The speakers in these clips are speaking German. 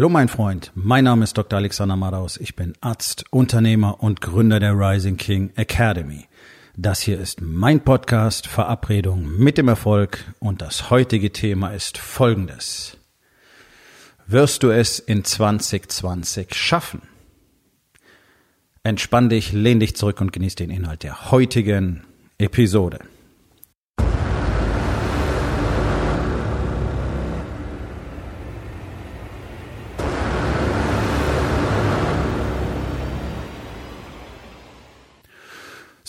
Hallo mein Freund, mein Name ist Dr. Alexander Madaus. Ich bin Arzt, Unternehmer und Gründer der Rising King Academy. Das hier ist mein Podcast Verabredung mit dem Erfolg und das heutige Thema ist folgendes. Wirst du es in 2020 schaffen? Entspann dich, lehn dich zurück und genieß den Inhalt der heutigen Episode.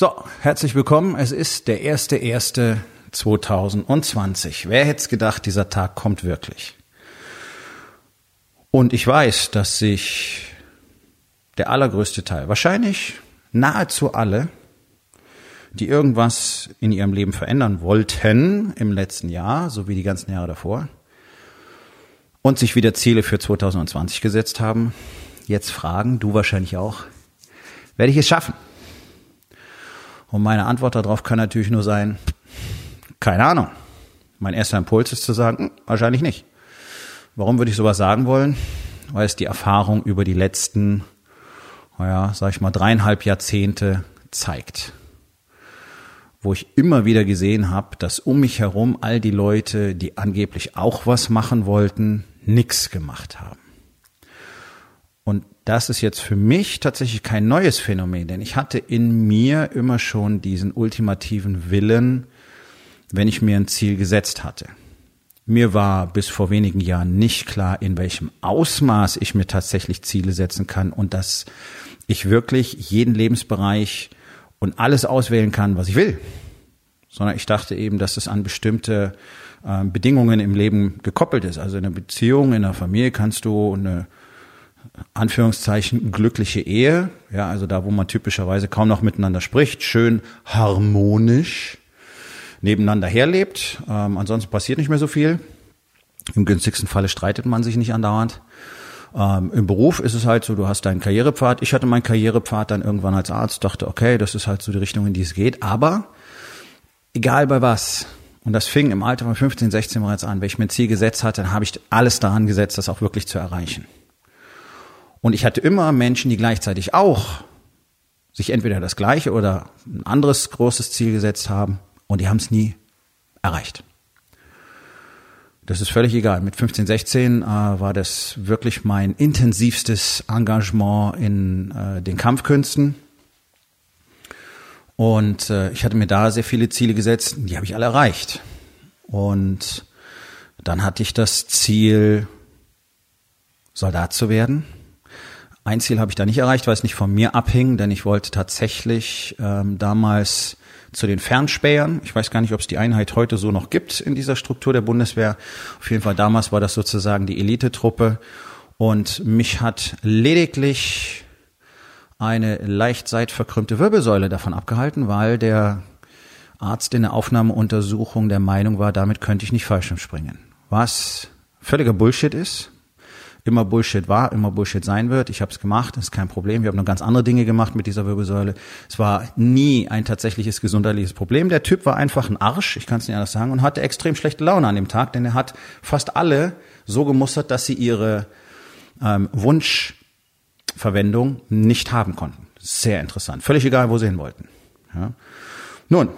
So, herzlich willkommen. Es ist der erste erste 2020. Wer hätte es gedacht, dieser Tag kommt wirklich? Und ich weiß, dass sich der allergrößte Teil, wahrscheinlich nahezu alle, die irgendwas in ihrem Leben verändern wollten im letzten Jahr, so wie die ganzen Jahre davor, und sich wieder Ziele für 2020 gesetzt haben, jetzt fragen, du wahrscheinlich auch, werde ich es schaffen? Und meine Antwort darauf kann natürlich nur sein, keine Ahnung. Mein erster Impuls ist zu sagen, hm, wahrscheinlich nicht. Warum würde ich sowas sagen wollen? Weil es die Erfahrung über die letzten, naja, sag ich mal, dreieinhalb Jahrzehnte zeigt. Wo ich immer wieder gesehen habe, dass um mich herum all die Leute, die angeblich auch was machen wollten, nichts gemacht haben. Und das ist jetzt für mich tatsächlich kein neues Phänomen, denn ich hatte in mir immer schon diesen ultimativen Willen, wenn ich mir ein Ziel gesetzt hatte. Mir war bis vor wenigen Jahren nicht klar, in welchem Ausmaß ich mir tatsächlich Ziele setzen kann und dass ich wirklich jeden Lebensbereich und alles auswählen kann, was ich will. Sondern ich dachte eben, dass es an bestimmte äh, Bedingungen im Leben gekoppelt ist. Also in einer Beziehung, in einer Familie kannst du eine Anführungszeichen glückliche Ehe, ja, also da, wo man typischerweise kaum noch miteinander spricht, schön harmonisch nebeneinander herlebt. Ähm, ansonsten passiert nicht mehr so viel. Im günstigsten Falle streitet man sich nicht andauernd. Ähm, Im Beruf ist es halt so, du hast deinen Karrierepfad. Ich hatte meinen Karrierepfad dann irgendwann als Arzt, dachte, okay, das ist halt so die Richtung, in die es geht. Aber egal bei was, und das fing im Alter von 15, 16 bereits an, wenn ich mir ein Ziel gesetzt hatte, dann habe ich alles daran gesetzt, das auch wirklich zu erreichen. Und ich hatte immer Menschen, die gleichzeitig auch sich entweder das gleiche oder ein anderes großes Ziel gesetzt haben und die haben es nie erreicht. Das ist völlig egal. Mit 15, 16 äh, war das wirklich mein intensivstes Engagement in äh, den Kampfkünsten. Und äh, ich hatte mir da sehr viele Ziele gesetzt, die habe ich alle erreicht. Und dann hatte ich das Ziel, Soldat zu werden. Ein Ziel habe ich da nicht erreicht, weil es nicht von mir abhing, denn ich wollte tatsächlich ähm, damals zu den Fernspähern. Ich weiß gar nicht, ob es die Einheit heute so noch gibt in dieser Struktur der Bundeswehr. Auf jeden Fall damals war das sozusagen die Elitetruppe. Und mich hat lediglich eine leicht seitverkrümmte Wirbelsäule davon abgehalten, weil der Arzt in der Aufnahmeuntersuchung der Meinung war, damit könnte ich nicht Fallschirm springen. Was völliger Bullshit ist immer Bullshit war, immer Bullshit sein wird. Ich habe es gemacht, ist kein Problem. Wir haben noch ganz andere Dinge gemacht mit dieser Wirbelsäule. Es war nie ein tatsächliches gesundheitliches Problem. Der Typ war einfach ein Arsch, ich kann es nicht anders sagen, und hatte extrem schlechte Laune an dem Tag, denn er hat fast alle so gemustert, dass sie ihre ähm, Wunschverwendung nicht haben konnten. Sehr interessant. Völlig egal, wo sie hin wollten. Ja. Nun,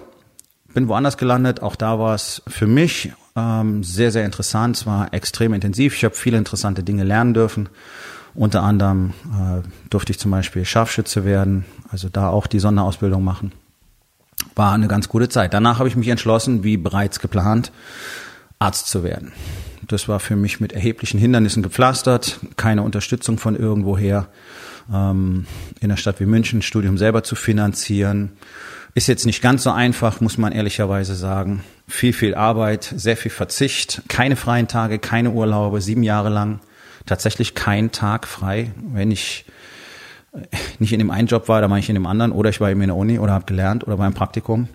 bin woanders gelandet. Auch da war es für mich ähm, sehr, sehr interessant. Es war extrem intensiv. Ich habe viele interessante Dinge lernen dürfen. Unter anderem äh, durfte ich zum Beispiel Scharfschütze werden, also da auch die Sonderausbildung machen. War eine ganz gute Zeit. Danach habe ich mich entschlossen, wie bereits geplant, Arzt zu werden. Das war für mich mit erheblichen Hindernissen gepflastert, keine Unterstützung von irgendwoher. Ähm, in einer Stadt wie München Studium selber zu finanzieren, ist jetzt nicht ganz so einfach, muss man ehrlicherweise sagen. Viel, viel Arbeit, sehr viel Verzicht, keine freien Tage, keine Urlaube, sieben Jahre lang. Tatsächlich kein Tag frei. Wenn ich äh, nicht in dem einen Job war, dann war ich in dem anderen oder ich war eben in der Uni oder habe gelernt oder beim Praktikum.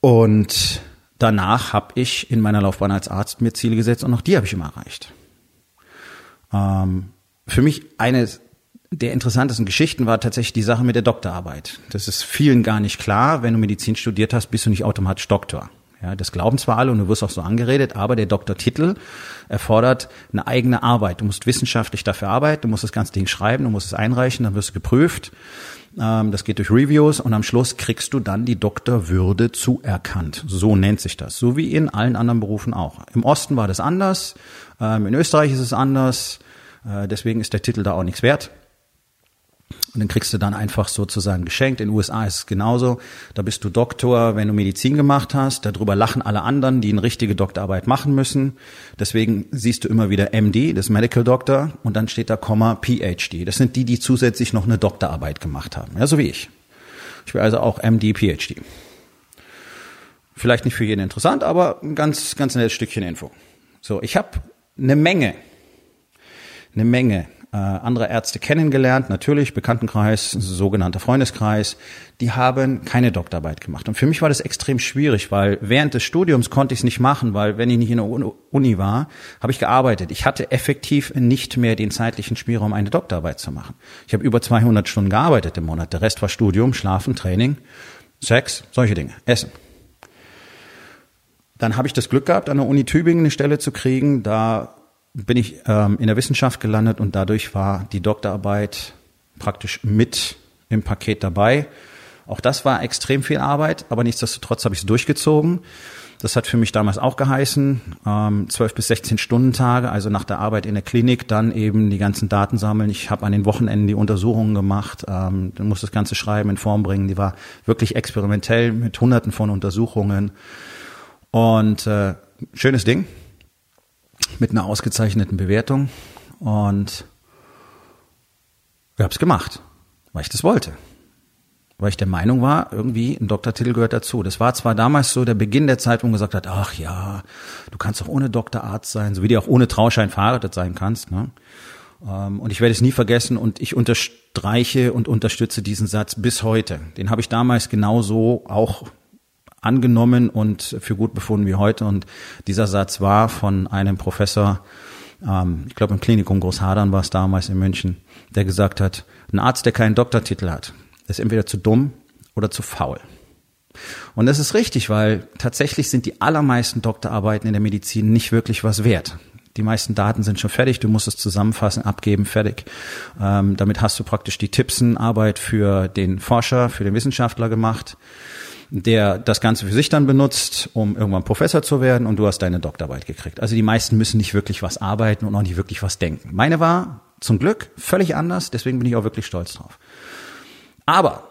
Und danach habe ich in meiner Laufbahn als Arzt mir Ziele gesetzt und auch die habe ich immer erreicht. Ähm, für mich eine der interessantesten Geschichten war tatsächlich die Sache mit der Doktorarbeit. Das ist vielen gar nicht klar. Wenn du Medizin studiert hast, bist du nicht automatisch Doktor. Ja, das glauben zwar alle und du wirst auch so angeredet, aber der Doktortitel erfordert eine eigene Arbeit. Du musst wissenschaftlich dafür arbeiten, du musst das ganze Ding schreiben, du musst es einreichen, dann wirst du geprüft. Ähm, das geht durch Reviews und am Schluss kriegst du dann die Doktorwürde zuerkannt. So nennt sich das. So wie in allen anderen Berufen auch. Im Osten war das anders, ähm, in Österreich ist es anders, äh, deswegen ist der Titel da auch nichts wert. Und den kriegst du dann einfach sozusagen geschenkt. In den USA ist es genauso. Da bist du Doktor, wenn du Medizin gemacht hast. Darüber lachen alle anderen, die eine richtige Doktorarbeit machen müssen. Deswegen siehst du immer wieder MD, das Medical Doctor, und dann steht da Komma PhD. Das sind die, die zusätzlich noch eine Doktorarbeit gemacht haben. Ja, so wie ich. Ich bin also auch MD, PhD. Vielleicht nicht für jeden interessant, aber ein ganz, ganz nettes Stückchen Info. So, ich habe eine Menge, eine Menge äh, andere Ärzte kennengelernt, natürlich Bekanntenkreis, sogenannter Freundeskreis, die haben keine Doktorarbeit gemacht. Und für mich war das extrem schwierig, weil während des Studiums konnte ich es nicht machen, weil wenn ich nicht in der Uni war, habe ich gearbeitet. Ich hatte effektiv nicht mehr den zeitlichen Spielraum, eine Doktorarbeit zu machen. Ich habe über 200 Stunden gearbeitet im Monat. Der Rest war Studium, Schlafen, Training, Sex, solche Dinge, Essen. Dann habe ich das Glück gehabt, an der Uni Tübingen eine Stelle zu kriegen. Da bin ich ähm, in der Wissenschaft gelandet und dadurch war die Doktorarbeit praktisch mit im Paket dabei. Auch das war extrem viel Arbeit, aber nichtsdestotrotz habe ich es durchgezogen. Das hat für mich damals auch geheißen, ähm, 12 bis 16 Stunden Tage, also nach der Arbeit in der Klinik, dann eben die ganzen Daten sammeln. Ich habe an den Wochenenden die Untersuchungen gemacht, ähm, dann muss das ganze Schreiben in Form bringen. Die war wirklich experimentell mit hunderten von Untersuchungen. Und äh, schönes Ding, mit einer ausgezeichneten Bewertung und ich habe es gemacht, weil ich das wollte. Weil ich der Meinung war, irgendwie ein Doktortitel gehört dazu. Das war zwar damals so der Beginn der Zeit, wo man gesagt hat, ach ja, du kannst auch ohne Doktorarzt sein, so wie du auch ohne Trauschein verheiratet sein kannst. Ne? Ähm, und ich werde es nie vergessen und ich unterstreiche und unterstütze diesen Satz bis heute. Den habe ich damals genauso auch angenommen und für gut befunden wie heute. Und dieser Satz war von einem Professor, ähm, ich glaube im Klinikum Großhadern war es damals in München, der gesagt hat, ein Arzt, der keinen Doktortitel hat, ist entweder zu dumm oder zu faul. Und das ist richtig, weil tatsächlich sind die allermeisten Doktorarbeiten in der Medizin nicht wirklich was wert. Die meisten Daten sind schon fertig, du musst es zusammenfassen, abgeben, fertig. Ähm, damit hast du praktisch die Tippsenarbeit für den Forscher, für den Wissenschaftler gemacht der das Ganze für sich dann benutzt, um irgendwann Professor zu werden und du hast deine Doktorarbeit gekriegt. Also die meisten müssen nicht wirklich was arbeiten und auch nicht wirklich was denken. Meine war zum Glück völlig anders, deswegen bin ich auch wirklich stolz drauf. Aber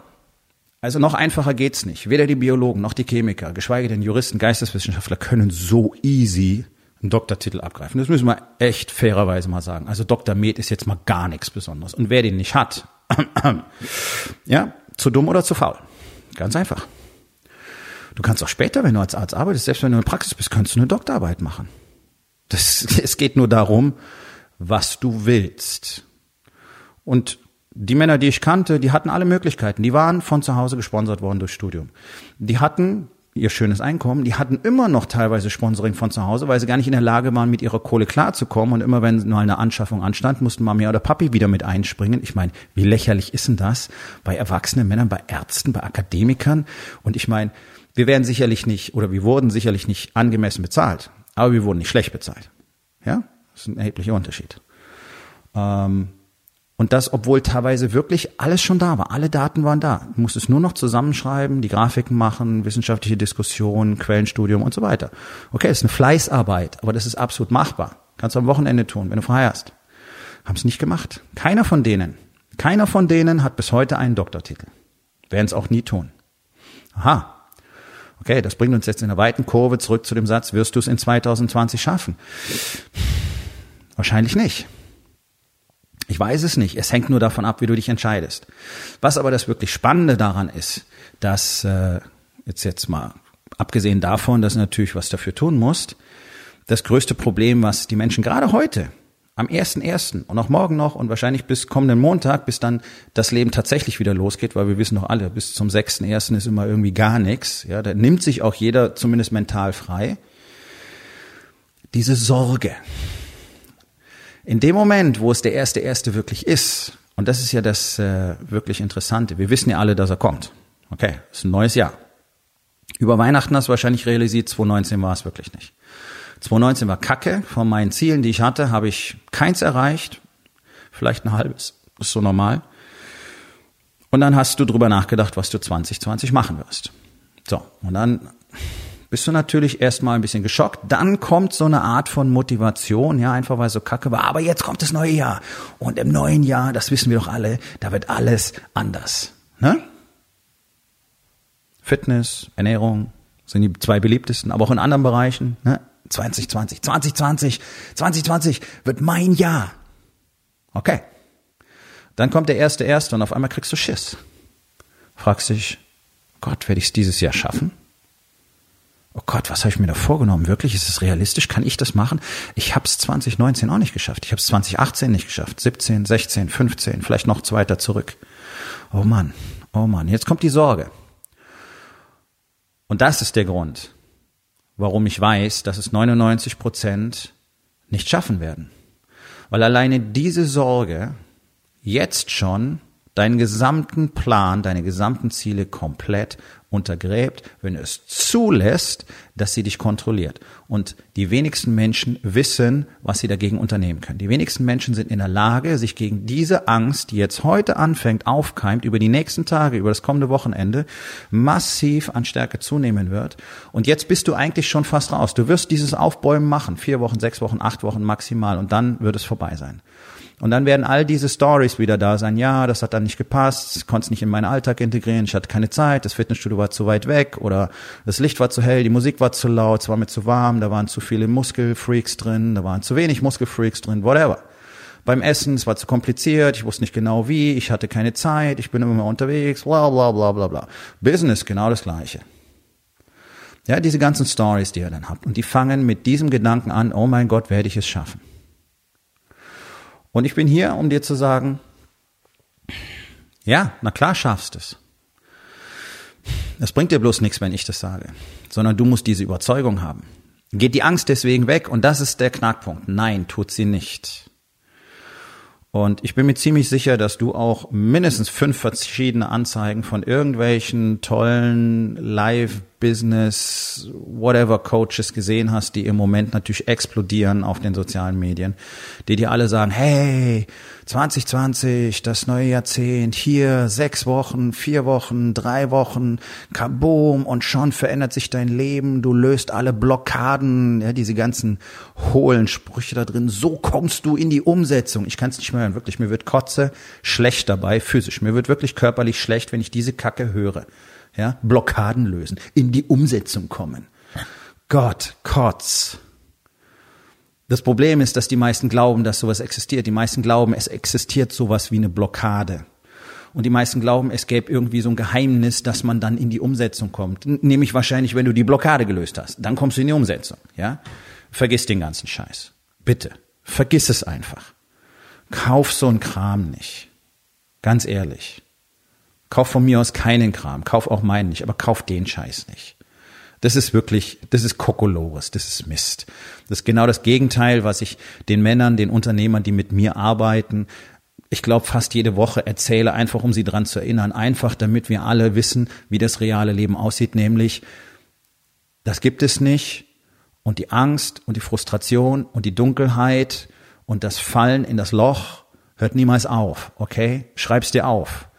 also noch einfacher geht's nicht. Weder die Biologen noch die Chemiker, geschweige denn Juristen, Geisteswissenschaftler können so easy einen Doktortitel abgreifen. Das müssen wir echt fairerweise mal sagen. Also Dr. Med ist jetzt mal gar nichts Besonderes. Und wer den nicht hat, ja, zu dumm oder zu faul. Ganz einfach. Du kannst auch später, wenn du als Arzt arbeitest, selbst wenn du in der Praxis bist, kannst du eine Doktorarbeit machen. Das, es geht nur darum, was du willst. Und die Männer, die ich kannte, die hatten alle Möglichkeiten. Die waren von zu Hause gesponsert worden durch Studium. Die hatten ihr schönes Einkommen. Die hatten immer noch teilweise Sponsoring von zu Hause, weil sie gar nicht in der Lage waren, mit ihrer Kohle klarzukommen. Und immer wenn mal eine Anschaffung anstand, mussten Mami oder Papi wieder mit einspringen. Ich meine, wie lächerlich ist denn das bei erwachsenen Männern, bei Ärzten, bei Akademikern? Und ich meine, wir werden sicherlich nicht oder wir wurden sicherlich nicht angemessen bezahlt, aber wir wurden nicht schlecht bezahlt. Ja, das ist ein erheblicher Unterschied. Ähm, und das, obwohl teilweise wirklich alles schon da war. Alle Daten waren da. Du musst es nur noch zusammenschreiben, die Grafiken machen, wissenschaftliche Diskussionen, Quellenstudium und so weiter. Okay, das ist eine Fleißarbeit, aber das ist absolut machbar. Kannst du am Wochenende tun, wenn du frei hast. Haben es nicht gemacht. Keiner von denen, keiner von denen hat bis heute einen Doktortitel. Werden es auch nie tun. Aha, Okay, das bringt uns jetzt in der weiten Kurve zurück zu dem Satz, wirst du es in 2020 schaffen? Wahrscheinlich nicht. Ich weiß es nicht. Es hängt nur davon ab, wie du dich entscheidest. Was aber das wirklich Spannende daran ist, dass äh, jetzt jetzt mal abgesehen davon, dass du natürlich was dafür tun musst, das größte Problem, was die Menschen gerade heute am 1.1. und auch morgen noch und wahrscheinlich bis kommenden Montag, bis dann das Leben tatsächlich wieder losgeht, weil wir wissen doch alle, bis zum 6.1. ist immer irgendwie gar nichts. Ja, da nimmt sich auch jeder zumindest mental frei. Diese Sorge. In dem Moment, wo es der erste erste wirklich ist, und das ist ja das äh, wirklich Interessante, wir wissen ja alle, dass er kommt. Okay, es ist ein neues Jahr. Über Weihnachten hast du wahrscheinlich realisiert, 2019 war es wirklich nicht. 2019 war Kacke. Von meinen Zielen, die ich hatte, habe ich keins erreicht. Vielleicht ein halbes. Ist so normal. Und dann hast du drüber nachgedacht, was du 2020 machen wirst. So. Und dann bist du natürlich erstmal ein bisschen geschockt. Dann kommt so eine Art von Motivation, ja, einfach weil es so kacke war. Aber jetzt kommt das neue Jahr. Und im neuen Jahr, das wissen wir doch alle, da wird alles anders. Ne? Fitness, Ernährung sind die zwei beliebtesten, aber auch in anderen Bereichen. Ne? 2020, 2020, 2020 wird mein Jahr. Okay. Dann kommt der erste erste und auf einmal kriegst du Schiss. Fragst dich, Gott, werde ich es dieses Jahr schaffen? Oh Gott, was habe ich mir da vorgenommen? Wirklich, ist es realistisch? Kann ich das machen? Ich habe es 2019 auch nicht geschafft. Ich habe es 2018 nicht geschafft. 17, 16, 15, vielleicht noch weiter zurück. Oh Mann, oh Mann, jetzt kommt die Sorge. Und das ist der Grund, warum ich weiß, dass es 99 Prozent nicht schaffen werden. Weil alleine diese Sorge jetzt schon deinen gesamten Plan, deine gesamten Ziele komplett untergräbt, wenn es zulässt, dass sie dich kontrolliert. Und die wenigsten Menschen wissen, was sie dagegen unternehmen können. Die wenigsten Menschen sind in der Lage, sich gegen diese Angst, die jetzt heute anfängt, aufkeimt, über die nächsten Tage, über das kommende Wochenende, massiv an Stärke zunehmen wird. Und jetzt bist du eigentlich schon fast raus. Du wirst dieses Aufbäumen machen. Vier Wochen, sechs Wochen, acht Wochen maximal. Und dann wird es vorbei sein. Und dann werden all diese Stories wieder da sein. Ja, das hat dann nicht gepasst, konnte es nicht in meinen Alltag integrieren, ich hatte keine Zeit, das Fitnessstudio war zu weit weg oder das Licht war zu hell, die Musik war zu laut, es war mir zu warm, da waren zu viele Muskelfreaks drin, da waren zu wenig Muskelfreaks drin, whatever. Beim Essen, es war zu kompliziert, ich wusste nicht genau wie, ich hatte keine Zeit, ich bin immer mal unterwegs, bla bla bla bla bla. Business, genau das gleiche. Ja, diese ganzen Stories, die ihr dann habt. Und die fangen mit diesem Gedanken an, oh mein Gott, werde ich es schaffen. Und ich bin hier, um dir zu sagen, ja, na klar schaffst es. Es bringt dir bloß nichts, wenn ich das sage, sondern du musst diese Überzeugung haben. Geht die Angst deswegen weg? Und das ist der Knackpunkt. Nein, tut sie nicht. Und ich bin mir ziemlich sicher, dass du auch mindestens fünf verschiedene Anzeigen von irgendwelchen tollen Live Business, whatever Coaches gesehen hast, die im Moment natürlich explodieren auf den sozialen Medien, die dir alle sagen, hey, 2020, das neue Jahrzehnt, hier sechs Wochen, vier Wochen, drei Wochen, kaboom und schon verändert sich dein Leben, du löst alle Blockaden, ja, diese ganzen hohlen Sprüche da drin, so kommst du in die Umsetzung. Ich kann es nicht mehr hören, wirklich, mir wird Kotze schlecht dabei, physisch, mir wird wirklich körperlich schlecht, wenn ich diese Kacke höre ja, Blockaden lösen, in die Umsetzung kommen. Gott, Kotz. Das Problem ist, dass die meisten glauben, dass sowas existiert. Die meisten glauben, es existiert sowas wie eine Blockade. Und die meisten glauben, es gäbe irgendwie so ein Geheimnis, dass man dann in die Umsetzung kommt. Nämlich wahrscheinlich, wenn du die Blockade gelöst hast. Dann kommst du in die Umsetzung, ja? Vergiss den ganzen Scheiß. Bitte. Vergiss es einfach. Kauf so ein Kram nicht. Ganz ehrlich. Kauf von mir aus keinen Kram, kauf auch meinen nicht, aber kauf den Scheiß nicht. Das ist wirklich, das ist Kokolores, das ist Mist. Das ist genau das Gegenteil, was ich den Männern, den Unternehmern, die mit mir arbeiten, ich glaube, fast jede Woche erzähle, einfach um sie dran zu erinnern, einfach damit wir alle wissen, wie das reale Leben aussieht, nämlich, das gibt es nicht und die Angst und die Frustration und die Dunkelheit und das Fallen in das Loch hört niemals auf, okay? Schreib's dir auf.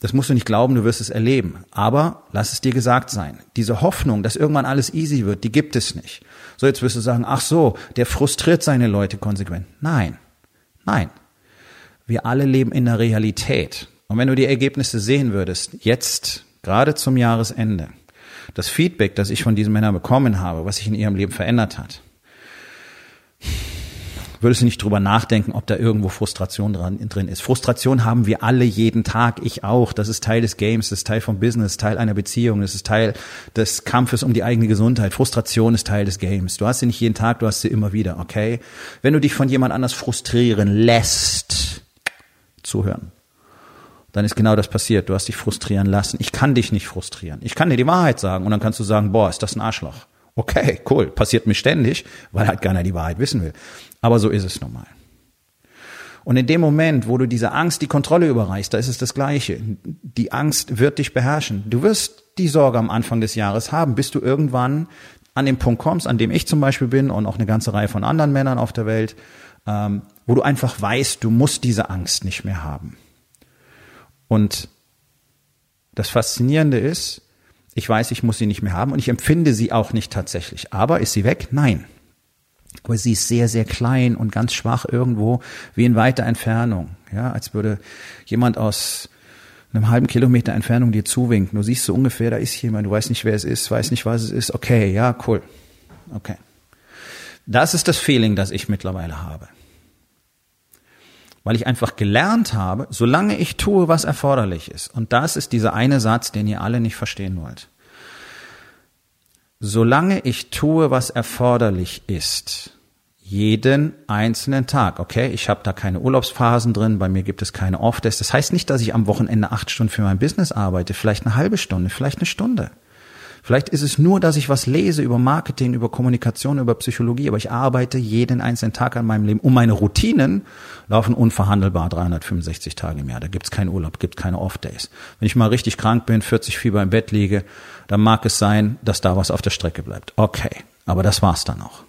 Das musst du nicht glauben, du wirst es erleben. Aber lass es dir gesagt sein. Diese Hoffnung, dass irgendwann alles easy wird, die gibt es nicht. So, jetzt wirst du sagen, ach so, der frustriert seine Leute konsequent. Nein, nein. Wir alle leben in der Realität. Und wenn du die Ergebnisse sehen würdest, jetzt, gerade zum Jahresende, das Feedback, das ich von diesen Männern bekommen habe, was sich in ihrem Leben verändert hat, würdest du nicht drüber nachdenken, ob da irgendwo Frustration dran, drin ist. Frustration haben wir alle jeden Tag, ich auch. Das ist Teil des Games, das ist Teil vom Business, Teil einer Beziehung, das ist Teil des Kampfes um die eigene Gesundheit. Frustration ist Teil des Games. Du hast sie nicht jeden Tag, du hast sie immer wieder, okay? Wenn du dich von jemand anders frustrieren lässt, zuhören. Dann ist genau das passiert. Du hast dich frustrieren lassen. Ich kann dich nicht frustrieren. Ich kann dir die Wahrheit sagen und dann kannst du sagen, boah, ist das ein Arschloch. Okay, cool. Passiert mir ständig, weil halt keiner die Wahrheit wissen will. Aber so ist es normal. Und in dem Moment, wo du dieser Angst die Kontrolle überreichst, da ist es das Gleiche. Die Angst wird dich beherrschen. Du wirst die Sorge am Anfang des Jahres haben, bis du irgendwann an den Punkt kommst, an dem ich zum Beispiel bin und auch eine ganze Reihe von anderen Männern auf der Welt, ähm, wo du einfach weißt, du musst diese Angst nicht mehr haben. Und das Faszinierende ist, ich weiß, ich muss sie nicht mehr haben und ich empfinde sie auch nicht tatsächlich. Aber ist sie weg? Nein. Aber sie ist sehr, sehr klein und ganz schwach irgendwo, wie in weiter Entfernung. Ja, als würde jemand aus einem halben Kilometer Entfernung dir zuwinken. Du siehst so ungefähr, da ist jemand, du weißt nicht, wer es ist, weißt nicht, was es ist. Okay, ja, cool. Okay. Das ist das Feeling, das ich mittlerweile habe. Weil ich einfach gelernt habe, solange ich tue, was erforderlich ist. Und das ist dieser eine Satz, den ihr alle nicht verstehen wollt. Solange ich tue, was erforderlich ist, jeden einzelnen Tag. Okay, ich habe da keine Urlaubsphasen drin, bei mir gibt es keine Off-Days. Das heißt nicht, dass ich am Wochenende acht Stunden für mein Business arbeite, vielleicht eine halbe Stunde, vielleicht eine Stunde. Vielleicht ist es nur, dass ich was lese über Marketing, über Kommunikation, über Psychologie, aber ich arbeite jeden einzelnen Tag an meinem Leben. Und meine Routinen laufen unverhandelbar 365 Tage im Jahr. Da gibt's keinen Urlaub, gibt keine Off-Days. Wenn ich mal richtig krank bin, 40 Fieber im Bett liege, dann mag es sein, dass da was auf der Strecke bleibt. Okay, aber das war's dann auch.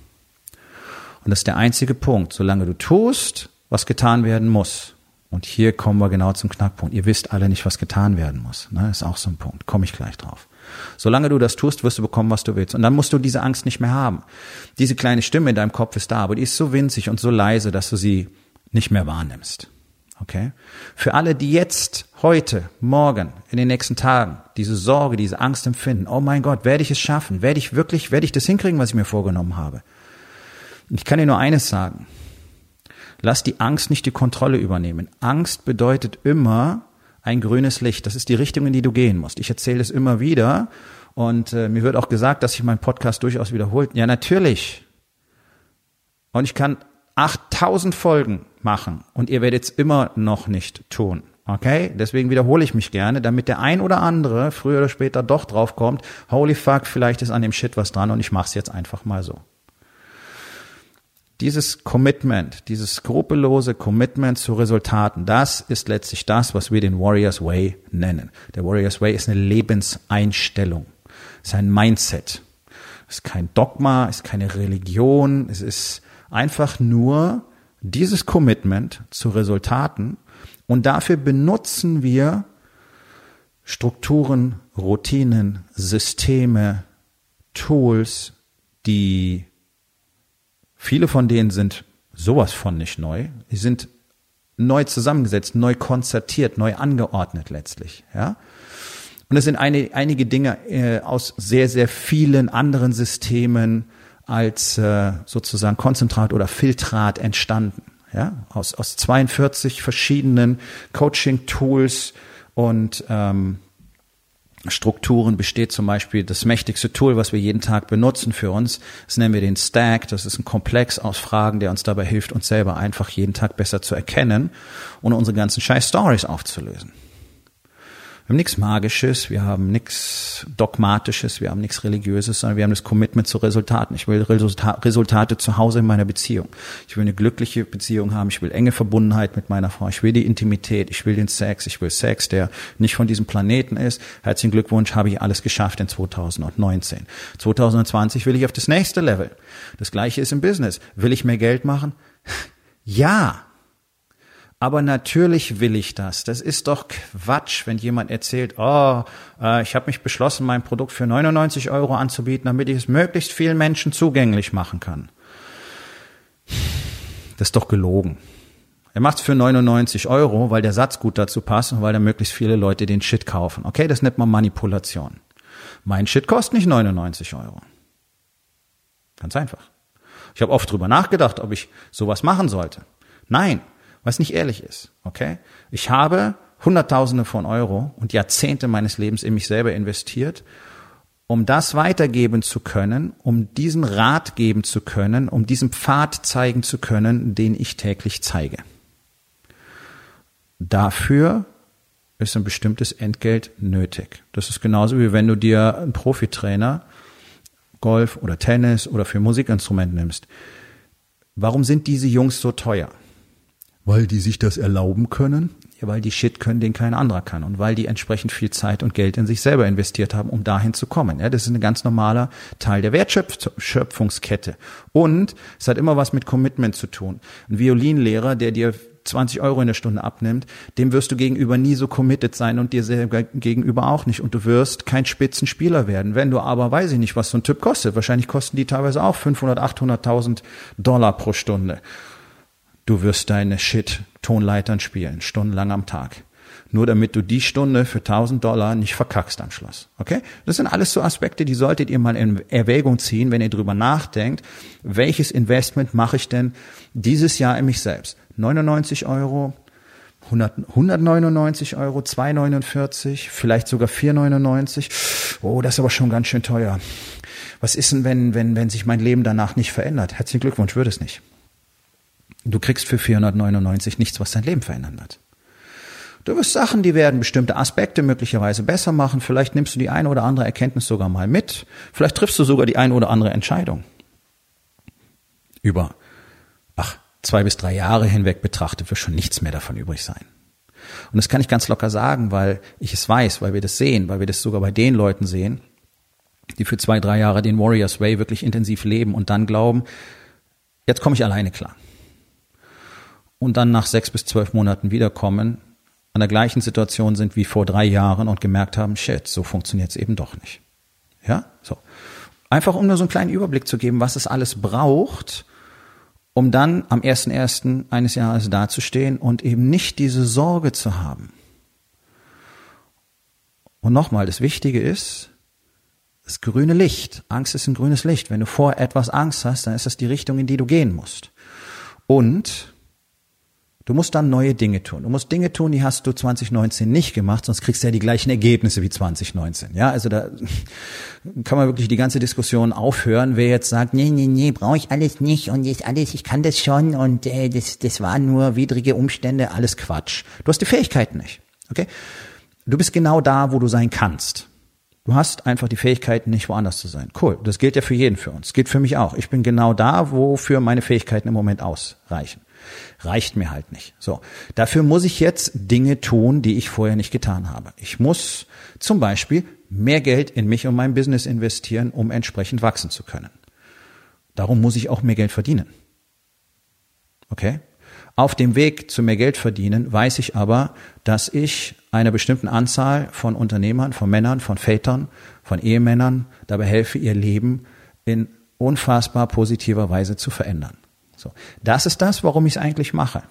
Und das ist der einzige Punkt. Solange du tust, was getan werden muss. Und hier kommen wir genau zum Knackpunkt. Ihr wisst alle nicht, was getan werden muss. Ne? Ist auch so ein Punkt. Komme ich gleich drauf. Solange du das tust, wirst du bekommen, was du willst. Und dann musst du diese Angst nicht mehr haben. Diese kleine Stimme in deinem Kopf ist da, aber die ist so winzig und so leise, dass du sie nicht mehr wahrnimmst. Okay? Für alle, die jetzt, heute, morgen, in den nächsten Tagen diese Sorge, diese Angst empfinden, oh mein Gott, werde ich es schaffen? Werde ich wirklich, werde ich das hinkriegen, was ich mir vorgenommen habe? Ich kann dir nur eines sagen. Lass die Angst nicht die Kontrolle übernehmen. Angst bedeutet immer ein grünes Licht. Das ist die Richtung, in die du gehen musst. Ich erzähle es immer wieder und äh, mir wird auch gesagt, dass sich mein Podcast durchaus wiederholt. Ja, natürlich. Und ich kann 8000 Folgen machen und ihr werdet es immer noch nicht tun. Okay? Deswegen wiederhole ich mich gerne, damit der ein oder andere früher oder später doch drauf kommt, holy fuck, vielleicht ist an dem Shit was dran und ich mache es jetzt einfach mal so dieses Commitment, dieses skrupellose Commitment zu Resultaten, das ist letztlich das, was wir den Warriors Way nennen. Der Warriors Way ist eine Lebenseinstellung, ist ein Mindset, ist kein Dogma, ist keine Religion, es ist einfach nur dieses Commitment zu Resultaten. Und dafür benutzen wir Strukturen, Routinen, Systeme, Tools, die Viele von denen sind sowas von nicht neu. Die sind neu zusammengesetzt, neu konzertiert, neu angeordnet letztlich, ja. Und es sind eine, einige Dinge äh, aus sehr, sehr vielen anderen Systemen als äh, sozusagen Konzentrat oder Filtrat entstanden. Ja, aus, aus 42 verschiedenen Coaching-Tools und ähm, Strukturen besteht zum Beispiel das mächtigste Tool, was wir jeden Tag benutzen für uns. Das nennen wir den Stack. Das ist ein Komplex aus Fragen, der uns dabei hilft, uns selber einfach jeden Tag besser zu erkennen und unsere ganzen scheiß Stories aufzulösen. Wir haben nichts Magisches, wir haben nichts Dogmatisches, wir haben nichts Religiöses, sondern wir haben das Commitment zu Resultaten. Ich will Resulta Resultate zu Hause in meiner Beziehung. Ich will eine glückliche Beziehung haben, ich will enge Verbundenheit mit meiner Frau, ich will die Intimität, ich will den Sex, ich will Sex, der nicht von diesem Planeten ist. Herzlichen Glückwunsch, habe ich alles geschafft in 2019. 2020 will ich auf das nächste Level. Das gleiche ist im Business. Will ich mehr Geld machen? Ja, aber natürlich will ich das. Das ist doch Quatsch, wenn jemand erzählt, oh, äh, ich habe mich beschlossen, mein Produkt für 99 Euro anzubieten, damit ich es möglichst vielen Menschen zugänglich machen kann. Das ist doch gelogen. Er macht es für 99 Euro, weil der Satz gut dazu passt und weil da möglichst viele Leute den Shit kaufen. Okay, das nennt man Manipulation. Mein Shit kostet nicht 99 Euro. Ganz einfach. Ich habe oft drüber nachgedacht, ob ich sowas machen sollte. Nein, was nicht ehrlich ist. Okay? Ich habe Hunderttausende von Euro und Jahrzehnte meines Lebens in mich selber investiert, um das weitergeben zu können, um diesen Rat geben zu können, um diesen Pfad zeigen zu können, den ich täglich zeige. Dafür ist ein bestimmtes Entgelt nötig. Das ist genauso wie wenn du dir einen Profitrainer Golf oder Tennis oder für Musikinstrument nimmst. Warum sind diese Jungs so teuer? Weil die sich das erlauben können? Ja, weil die Shit können, den kein anderer kann. Und weil die entsprechend viel Zeit und Geld in sich selber investiert haben, um dahin zu kommen. Ja, das ist ein ganz normaler Teil der Wertschöpfungskette. Und es hat immer was mit Commitment zu tun. Ein Violinlehrer, der dir 20 Euro in der Stunde abnimmt, dem wirst du gegenüber nie so committed sein und dir selber gegenüber auch nicht. Und du wirst kein Spitzenspieler werden. Wenn du aber, weiß ich nicht, was so ein Typ kostet, wahrscheinlich kosten die teilweise auch 500, 800.000 Dollar pro Stunde. Du wirst deine Shit-Tonleitern spielen, stundenlang am Tag. Nur damit du die Stunde für 1000 Dollar nicht verkackst am Schluss. Okay? Das sind alles so Aspekte, die solltet ihr mal in Erwägung ziehen, wenn ihr drüber nachdenkt, welches Investment mache ich denn dieses Jahr in mich selbst? 99 Euro, 100, 199 Euro, 2,49, vielleicht sogar 4,99. Oh, das ist aber schon ganz schön teuer. Was ist denn, wenn, wenn, wenn sich mein Leben danach nicht verändert? Herzlichen Glückwunsch, würde es nicht. Du kriegst für 499 nichts, was dein Leben verändern wird. Du wirst Sachen, die werden bestimmte Aspekte möglicherweise besser machen. Vielleicht nimmst du die eine oder andere Erkenntnis sogar mal mit. Vielleicht triffst du sogar die eine oder andere Entscheidung. Über, ach, zwei bis drei Jahre hinweg betrachtet wird schon nichts mehr davon übrig sein. Und das kann ich ganz locker sagen, weil ich es weiß, weil wir das sehen, weil wir das sogar bei den Leuten sehen, die für zwei, drei Jahre den Warriors Way wirklich intensiv leben und dann glauben, jetzt komme ich alleine klar und dann nach sechs bis zwölf Monaten wiederkommen, an der gleichen Situation sind wie vor drei Jahren und gemerkt haben, shit, so funktioniert es eben doch nicht. Ja, so. Einfach um nur so einen kleinen Überblick zu geben, was es alles braucht, um dann am 1.1. eines Jahres dazustehen und eben nicht diese Sorge zu haben. Und nochmal, das Wichtige ist, das grüne Licht. Angst ist ein grünes Licht. Wenn du vor etwas Angst hast, dann ist das die Richtung, in die du gehen musst. Und Du musst dann neue Dinge tun. Du musst Dinge tun, die hast du 2019 nicht gemacht, sonst kriegst du ja die gleichen Ergebnisse wie 2019. Ja, also da kann man wirklich die ganze Diskussion aufhören. Wer jetzt sagt, nee, nee, nee, brauche ich alles nicht und ist alles, ich kann das schon und äh, das, das waren nur widrige Umstände, alles Quatsch. Du hast die Fähigkeiten nicht. Okay? Du bist genau da, wo du sein kannst. Du hast einfach die Fähigkeiten, nicht woanders zu sein. Cool. Das gilt ja für jeden für uns. Gilt für mich auch. Ich bin genau da, wofür meine Fähigkeiten im Moment ausreichen reicht mir halt nicht. So. Dafür muss ich jetzt Dinge tun, die ich vorher nicht getan habe. Ich muss zum Beispiel mehr Geld in mich und mein Business investieren, um entsprechend wachsen zu können. Darum muss ich auch mehr Geld verdienen. Okay? Auf dem Weg zu mehr Geld verdienen weiß ich aber, dass ich einer bestimmten Anzahl von Unternehmern, von Männern, von Vätern, von Ehemännern dabei helfe, ihr Leben in unfassbar positiver Weise zu verändern. So, das ist das, warum ich es eigentlich mache.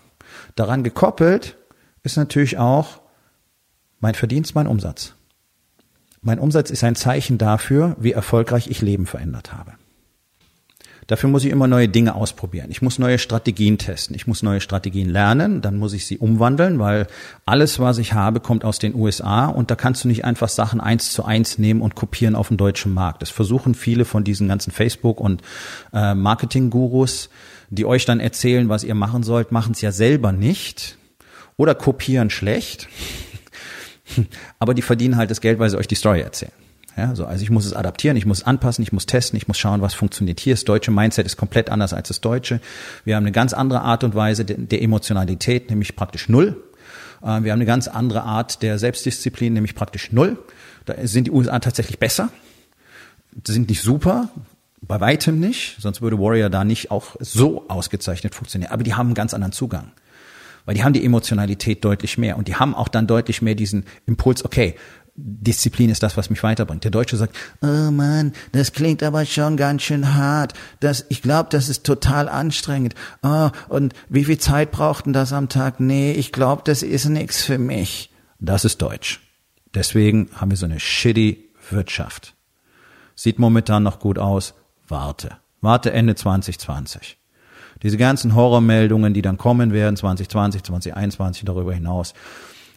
Daran gekoppelt ist natürlich auch mein Verdienst, mein Umsatz. Mein Umsatz ist ein Zeichen dafür, wie erfolgreich ich Leben verändert habe. Dafür muss ich immer neue Dinge ausprobieren. Ich muss neue Strategien testen. Ich muss neue Strategien lernen. Dann muss ich sie umwandeln, weil alles, was ich habe, kommt aus den USA und da kannst du nicht einfach Sachen eins zu eins nehmen und kopieren auf den deutschen Markt. Das versuchen viele von diesen ganzen Facebook- und äh, Marketing-Gurus die euch dann erzählen, was ihr machen sollt, machen es ja selber nicht oder kopieren schlecht, aber die verdienen halt das Geld, weil sie euch die Story erzählen. Ja, so, also ich muss es adaptieren, ich muss anpassen, ich muss testen, ich muss schauen, was funktioniert hier. Das deutsche Mindset ist komplett anders als das deutsche. Wir haben eine ganz andere Art und Weise der, der Emotionalität, nämlich praktisch null. Äh, wir haben eine ganz andere Art der Selbstdisziplin, nämlich praktisch null. Da sind die USA tatsächlich besser, sind nicht super, bei weitem nicht, sonst würde Warrior da nicht auch so ausgezeichnet funktionieren. Aber die haben einen ganz anderen Zugang. Weil die haben die Emotionalität deutlich mehr und die haben auch dann deutlich mehr diesen Impuls, okay, Disziplin ist das, was mich weiterbringt. Der Deutsche sagt, oh Mann, das klingt aber schon ganz schön hart. Das, ich glaube, das ist total anstrengend. Oh, und wie viel Zeit braucht denn das am Tag? Nee, ich glaube, das ist nichts für mich. Das ist Deutsch. Deswegen haben wir so eine shitty Wirtschaft. Sieht momentan noch gut aus, warte. Warte Ende 2020. Diese ganzen Horrormeldungen, die dann kommen werden, 2020, 2021 darüber hinaus,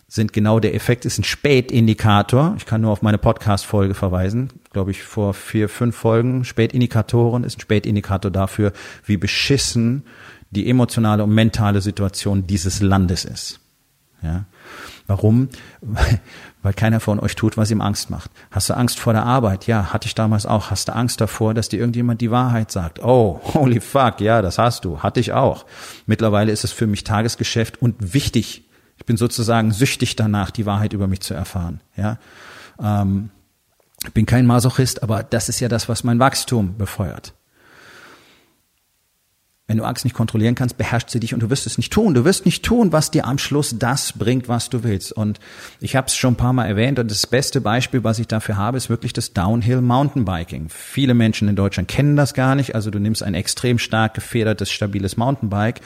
sind genau der Effekt, ist ein Spätindikator. Ich kann nur auf meine Podcast-Folge verweisen. Glaube ich, vor vier, fünf Folgen. Spätindikatoren ist ein Spätindikator dafür, wie beschissen die emotionale und mentale Situation dieses Landes ist. Ja. Warum? Weil keiner von euch tut, was ihm Angst macht. Hast du Angst vor der Arbeit? Ja, hatte ich damals auch. Hast du Angst davor, dass dir irgendjemand die Wahrheit sagt? Oh, holy fuck, ja, das hast du. Hatte ich auch. Mittlerweile ist es für mich Tagesgeschäft und wichtig. Ich bin sozusagen süchtig danach, die Wahrheit über mich zu erfahren. Ja, ähm, bin kein Masochist, aber das ist ja das, was mein Wachstum befeuert. Wenn du Angst nicht kontrollieren kannst, beherrscht sie dich und du wirst es nicht tun. Du wirst nicht tun, was dir am Schluss das bringt, was du willst. Und ich habe es schon ein paar Mal erwähnt und das beste Beispiel, was ich dafür habe, ist wirklich das Downhill Mountainbiking. Viele Menschen in Deutschland kennen das gar nicht. Also du nimmst ein extrem stark gefedertes, stabiles Mountainbike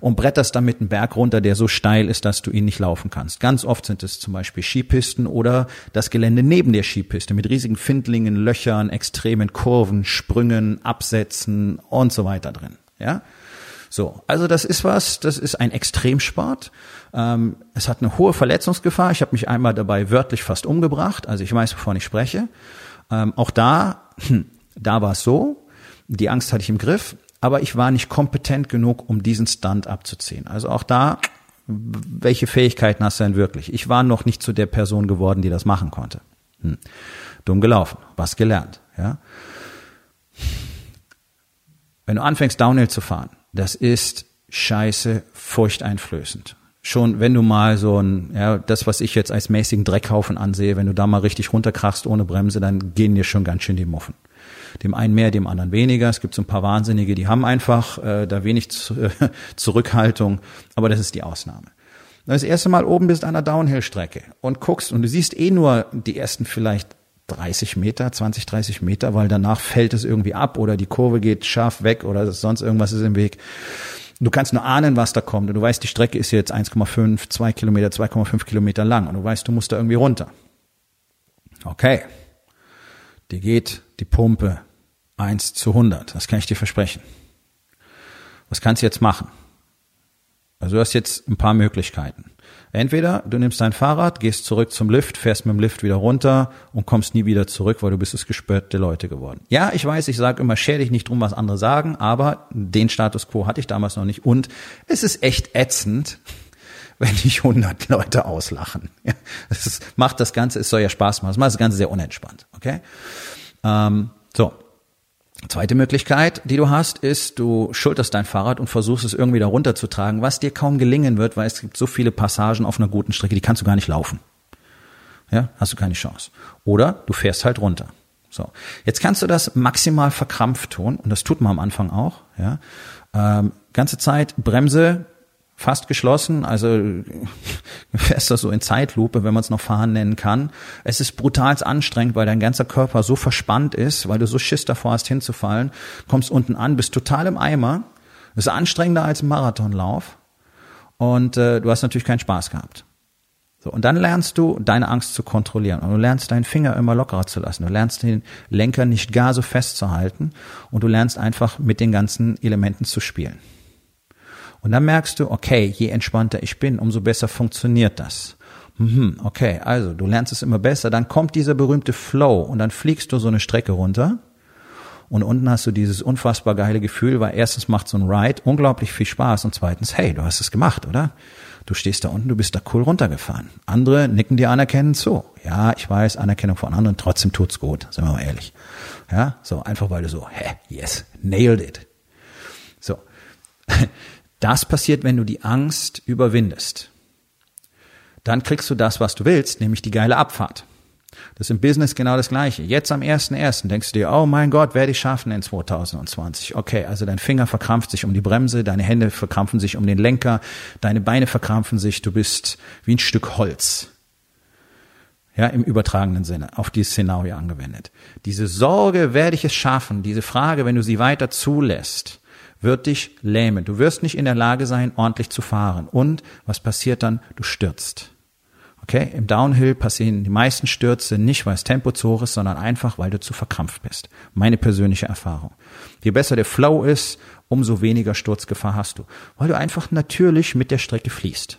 und bretterst damit einen Berg runter, der so steil ist, dass du ihn nicht laufen kannst. Ganz oft sind es zum Beispiel Skipisten oder das Gelände neben der Skipiste mit riesigen Findlingen, Löchern, extremen Kurven, Sprüngen, Absätzen und so weiter drin. Ja, so, also das ist was, das ist ein Extremsport. Ähm, es hat eine hohe Verletzungsgefahr. Ich habe mich einmal dabei wörtlich fast umgebracht. Also ich weiß, wovon ich spreche. Ähm, auch da, hm, da war es so. Die Angst hatte ich im Griff, aber ich war nicht kompetent genug, um diesen Stunt abzuziehen. Also auch da, welche Fähigkeiten hast du denn wirklich? Ich war noch nicht zu der Person geworden, die das machen konnte. Hm. Dumm gelaufen, was gelernt. Ja. Wenn du anfängst, Downhill zu fahren, das ist scheiße furchteinflößend. Schon wenn du mal so ein, ja, das, was ich jetzt als mäßigen Dreckhaufen ansehe, wenn du da mal richtig runterkrachst ohne Bremse, dann gehen dir schon ganz schön die Muffen. Dem einen mehr, dem anderen weniger. Es gibt so ein paar Wahnsinnige, die haben einfach äh, da wenig zu, äh, Zurückhaltung, aber das ist die Ausnahme. Das erste Mal oben bist an einer Downhill-Strecke und guckst und du siehst eh nur die ersten vielleicht 30 Meter, 20, 30 Meter, weil danach fällt es irgendwie ab oder die Kurve geht scharf weg oder sonst irgendwas ist im Weg. Du kannst nur ahnen, was da kommt. Und du weißt, die Strecke ist jetzt 1,5, 2 Kilometer, 2,5 Kilometer lang. Und du weißt, du musst da irgendwie runter. Okay. Dir geht die Pumpe 1 zu 100. Das kann ich dir versprechen. Was kannst du jetzt machen? Also du hast jetzt ein paar Möglichkeiten. Entweder du nimmst dein Fahrrad, gehst zurück zum Lift, fährst mit dem Lift wieder runter und kommst nie wieder zurück, weil du bist es gespörte Leute geworden. Ja, ich weiß, ich sage immer, scher dich nicht drum, was andere sagen, aber den Status quo hatte ich damals noch nicht. Und es ist echt ätzend, wenn dich 100 Leute auslachen. Ist, macht das Ganze, es soll ja Spaß machen, es macht das Ganze sehr unentspannt. Okay? Ähm, so, Zweite Möglichkeit, die du hast, ist, du schulterst dein Fahrrad und versuchst es irgendwie da runterzutragen, was dir kaum gelingen wird, weil es gibt so viele Passagen auf einer guten Strecke, die kannst du gar nicht laufen. Ja, hast du keine Chance. Oder du fährst halt runter. So, jetzt kannst du das maximal verkrampft tun und das tut man am Anfang auch. Ja, ähm, ganze Zeit Bremse fast geschlossen, also fährst du so in Zeitlupe, wenn man es noch fahren nennen kann. Es ist brutal anstrengend, weil dein ganzer Körper so verspannt ist, weil du so Schiss davor hast hinzufallen, kommst unten an, bist total im Eimer, ist anstrengender als ein Marathonlauf und äh, du hast natürlich keinen Spaß gehabt. So, und dann lernst du, deine Angst zu kontrollieren. Und du lernst deinen Finger immer lockerer zu lassen. Du lernst den Lenker nicht gar so festzuhalten. Und du lernst einfach mit den ganzen Elementen zu spielen. Und dann merkst du, okay, je entspannter ich bin, umso besser funktioniert das. Mhm, okay, also du lernst es immer besser, dann kommt dieser berühmte Flow und dann fliegst du so eine Strecke runter und unten hast du dieses unfassbar geile Gefühl, weil erstens macht so ein Ride unglaublich viel Spaß und zweitens, hey, du hast es gemacht, oder? Du stehst da unten, du bist da cool runtergefahren. Andere nicken dir anerkennend zu. Ja, ich weiß, Anerkennung von anderen, trotzdem tut's gut, sind wir mal ehrlich. Ja, so einfach weil du so, hä, yes, nailed it. So. Das passiert, wenn du die Angst überwindest. Dann kriegst du das, was du willst, nämlich die geile Abfahrt. Das ist im Business genau das Gleiche. Jetzt am 1.1. denkst du dir, oh mein Gott, werde ich schaffen in 2020. Okay, also dein Finger verkrampft sich um die Bremse, deine Hände verkrampfen sich um den Lenker, deine Beine verkrampfen sich, du bist wie ein Stück Holz. Ja, im übertragenen Sinne, auf dieses Szenario angewendet. Diese Sorge, werde ich es schaffen, diese Frage, wenn du sie weiter zulässt, wird dich lähmen. Du wirst nicht in der Lage sein, ordentlich zu fahren. Und was passiert dann? Du stürzt. Okay? Im Downhill passieren die meisten Stürze nicht, weil es Tempo zu hoch ist, sondern einfach, weil du zu verkrampft bist. Meine persönliche Erfahrung. Je besser der Flow ist, umso weniger Sturzgefahr hast du. Weil du einfach natürlich mit der Strecke fließt.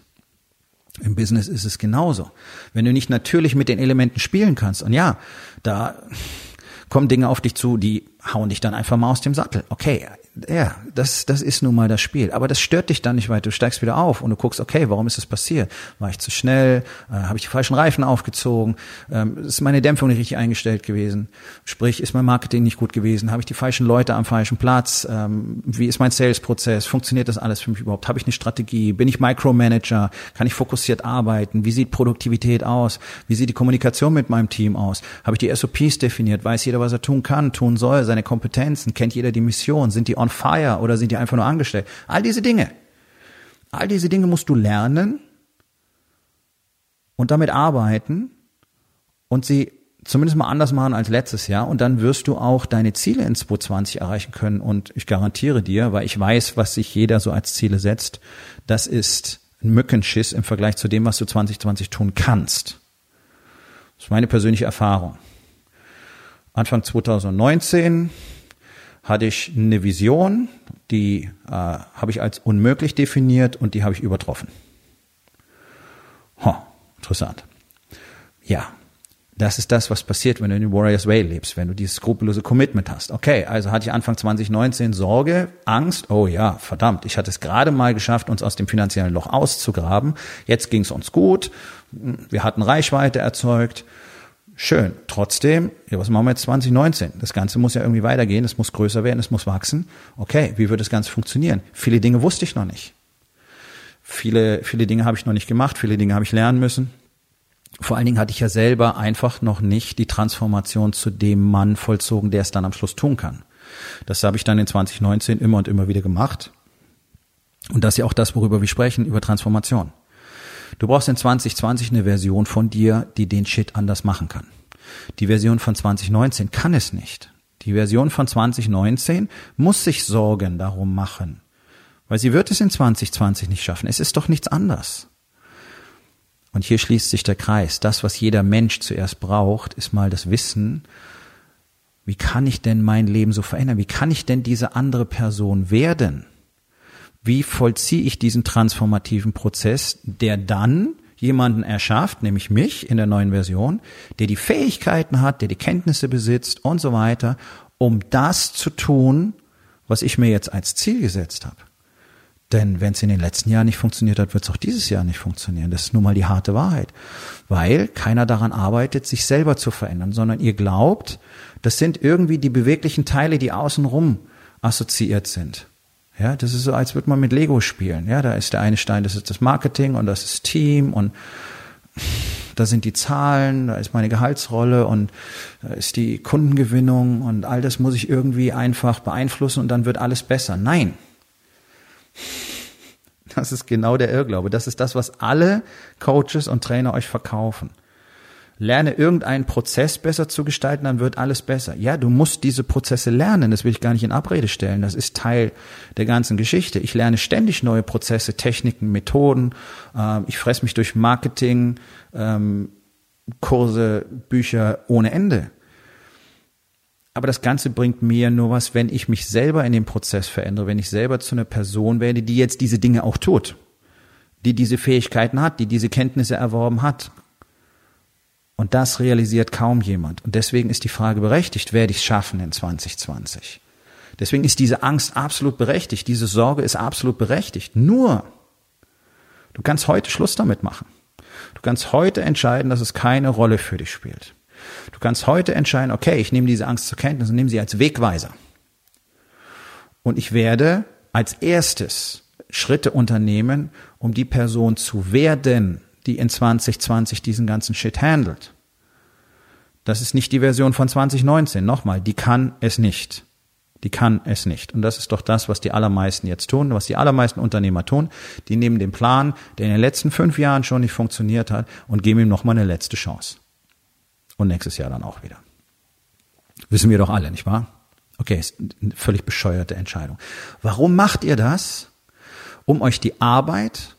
Im Business ist es genauso. Wenn du nicht natürlich mit den Elementen spielen kannst, und ja, da kommen Dinge auf dich zu, die hauen dich dann einfach mal aus dem Sattel. Okay, ja, das, das ist nun mal das Spiel. Aber das stört dich dann nicht weiter. Du steigst wieder auf und du guckst, okay, warum ist das passiert? War ich zu schnell? Äh, Habe ich die falschen Reifen aufgezogen? Ähm, ist meine Dämpfung nicht richtig eingestellt gewesen? Sprich, ist mein Marketing nicht gut gewesen? Habe ich die falschen Leute am falschen Platz? Ähm, wie ist mein Sales-Prozess? Funktioniert das alles für mich überhaupt? Habe ich eine Strategie? Bin ich Micromanager? Kann ich fokussiert arbeiten? Wie sieht Produktivität aus? Wie sieht die Kommunikation mit meinem Team aus? Habe ich die SOPs definiert? Weiß jeder, was er tun kann, tun soll? Seine Kompetenzen? Kennt jeder die Mission? Sind die on fire oder sind die einfach nur angestellt? All diese Dinge. All diese Dinge musst du lernen und damit arbeiten und sie zumindest mal anders machen als letztes Jahr und dann wirst du auch deine Ziele in 2020 erreichen können und ich garantiere dir, weil ich weiß, was sich jeder so als Ziele setzt, das ist ein Mückenschiss im Vergleich zu dem, was du 2020 tun kannst. Das ist meine persönliche Erfahrung. Anfang 2019 hatte ich eine Vision, die äh, habe ich als unmöglich definiert und die habe ich übertroffen. Huh, interessant. Ja, das ist das, was passiert, wenn du in den Warriors Way lebst, wenn du dieses skrupellose Commitment hast. Okay, also hatte ich Anfang 2019 Sorge, Angst, oh ja, verdammt, ich hatte es gerade mal geschafft, uns aus dem finanziellen Loch auszugraben. Jetzt ging es uns gut, wir hatten Reichweite erzeugt, Schön. Trotzdem, ja, was machen wir jetzt 2019? Das Ganze muss ja irgendwie weitergehen, es muss größer werden, es muss wachsen. Okay, wie wird das Ganze funktionieren? Viele Dinge wusste ich noch nicht. Viele, viele Dinge habe ich noch nicht gemacht, viele Dinge habe ich lernen müssen. Vor allen Dingen hatte ich ja selber einfach noch nicht die Transformation zu dem Mann vollzogen, der es dann am Schluss tun kann. Das habe ich dann in 2019 immer und immer wieder gemacht. Und das ist ja auch das, worüber wir sprechen, über Transformation. Du brauchst in 2020 eine Version von dir, die den Shit anders machen kann. Die Version von 2019 kann es nicht. Die Version von 2019 muss sich Sorgen darum machen. Weil sie wird es in 2020 nicht schaffen. Es ist doch nichts anders. Und hier schließt sich der Kreis. Das, was jeder Mensch zuerst braucht, ist mal das Wissen, wie kann ich denn mein Leben so verändern? Wie kann ich denn diese andere Person werden? Wie vollziehe ich diesen transformativen Prozess, der dann jemanden erschafft, nämlich mich in der neuen Version, der die Fähigkeiten hat, der die Kenntnisse besitzt und so weiter, um das zu tun, was ich mir jetzt als Ziel gesetzt habe. Denn wenn es in den letzten Jahren nicht funktioniert hat, wird es auch dieses Jahr nicht funktionieren. Das ist nun mal die harte Wahrheit. Weil keiner daran arbeitet, sich selber zu verändern, sondern ihr glaubt, das sind irgendwie die beweglichen Teile, die außenrum assoziiert sind. Ja, das ist so, als würde man mit Lego spielen. Ja, da ist der eine Stein, das ist das Marketing und das ist Team und da sind die Zahlen, da ist meine Gehaltsrolle und da ist die Kundengewinnung und all das muss ich irgendwie einfach beeinflussen und dann wird alles besser. Nein. Das ist genau der Irrglaube. Das ist das, was alle Coaches und Trainer euch verkaufen lerne irgendeinen Prozess besser zu gestalten, dann wird alles besser. Ja, du musst diese Prozesse lernen, das will ich gar nicht in Abrede stellen, das ist Teil der ganzen Geschichte. Ich lerne ständig neue Prozesse, Techniken, Methoden, ähm, ich fress mich durch Marketing, ähm, Kurse, Bücher ohne Ende. Aber das Ganze bringt mir nur was, wenn ich mich selber in dem Prozess verändere, wenn ich selber zu einer Person werde, die jetzt diese Dinge auch tut, die diese Fähigkeiten hat, die diese Kenntnisse erworben hat. Und das realisiert kaum jemand. Und deswegen ist die Frage berechtigt, werde ich es schaffen in 2020? Deswegen ist diese Angst absolut berechtigt, diese Sorge ist absolut berechtigt. Nur, du kannst heute Schluss damit machen. Du kannst heute entscheiden, dass es keine Rolle für dich spielt. Du kannst heute entscheiden, okay, ich nehme diese Angst zur Kenntnis und nehme sie als Wegweiser. Und ich werde als erstes Schritte unternehmen, um die Person zu werden, die in 2020 diesen ganzen Shit handelt. Das ist nicht die Version von 2019. Nochmal, die kann es nicht. Die kann es nicht. Und das ist doch das, was die allermeisten jetzt tun, was die allermeisten Unternehmer tun. Die nehmen den Plan, der in den letzten fünf Jahren schon nicht funktioniert hat, und geben ihm nochmal eine letzte Chance. Und nächstes Jahr dann auch wieder. Wissen wir doch alle, nicht wahr? Okay, ist eine völlig bescheuerte Entscheidung. Warum macht ihr das? Um euch die Arbeit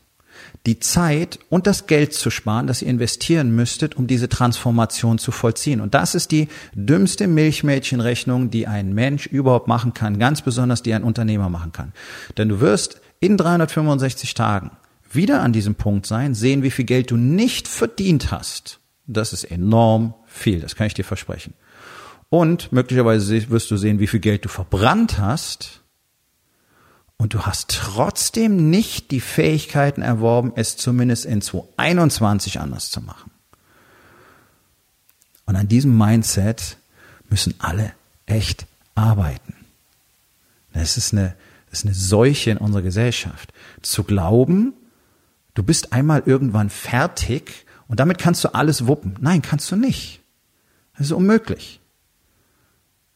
die Zeit und das Geld zu sparen, das ihr investieren müsstet, um diese Transformation zu vollziehen. Und das ist die dümmste Milchmädchenrechnung, die ein Mensch überhaupt machen kann, ganz besonders die ein Unternehmer machen kann. Denn du wirst in 365 Tagen wieder an diesem Punkt sein, sehen, wie viel Geld du nicht verdient hast. Das ist enorm viel, das kann ich dir versprechen. Und möglicherweise wirst du sehen, wie viel Geld du verbrannt hast. Und du hast trotzdem nicht die Fähigkeiten erworben, es zumindest in 2021 anders zu machen. Und an diesem Mindset müssen alle echt arbeiten. Das ist eine, das ist eine Seuche in unserer Gesellschaft. Zu glauben, du bist einmal irgendwann fertig und damit kannst du alles wuppen. Nein, kannst du nicht. Das ist unmöglich.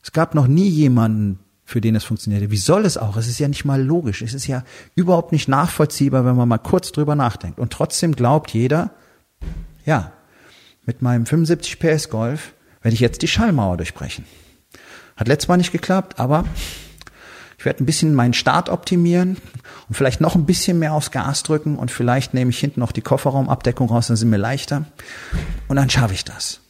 Es gab noch nie jemanden, für den es funktionierte. Wie soll es auch? Es ist ja nicht mal logisch. Es ist ja überhaupt nicht nachvollziehbar, wenn man mal kurz drüber nachdenkt. Und trotzdem glaubt jeder, ja, mit meinem 75 PS Golf werde ich jetzt die Schallmauer durchbrechen. Hat letztes Mal nicht geklappt, aber ich werde ein bisschen meinen Start optimieren und vielleicht noch ein bisschen mehr aufs Gas drücken und vielleicht nehme ich hinten noch die Kofferraumabdeckung raus, dann sind wir leichter und dann schaffe ich das.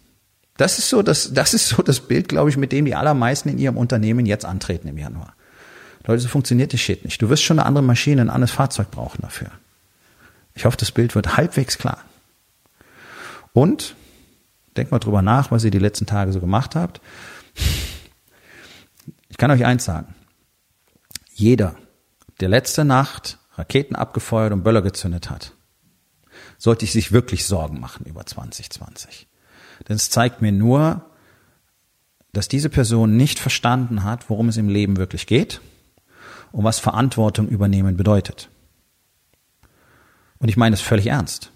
Das ist so das, das ist so das Bild, glaube ich, mit dem die allermeisten in ihrem Unternehmen jetzt antreten im Januar. Leute, so funktioniert das Shit nicht. Du wirst schon eine andere Maschine, ein anderes Fahrzeug brauchen dafür. Ich hoffe, das Bild wird halbwegs klar. Und denkt mal drüber nach, was ihr die letzten Tage so gemacht habt. Ich kann euch eins sagen. Jeder, der letzte Nacht Raketen abgefeuert und Böller gezündet hat, sollte ich sich wirklich Sorgen machen über 2020. Denn es zeigt mir nur, dass diese Person nicht verstanden hat, worum es im Leben wirklich geht und was Verantwortung übernehmen bedeutet. Und ich meine es völlig ernst.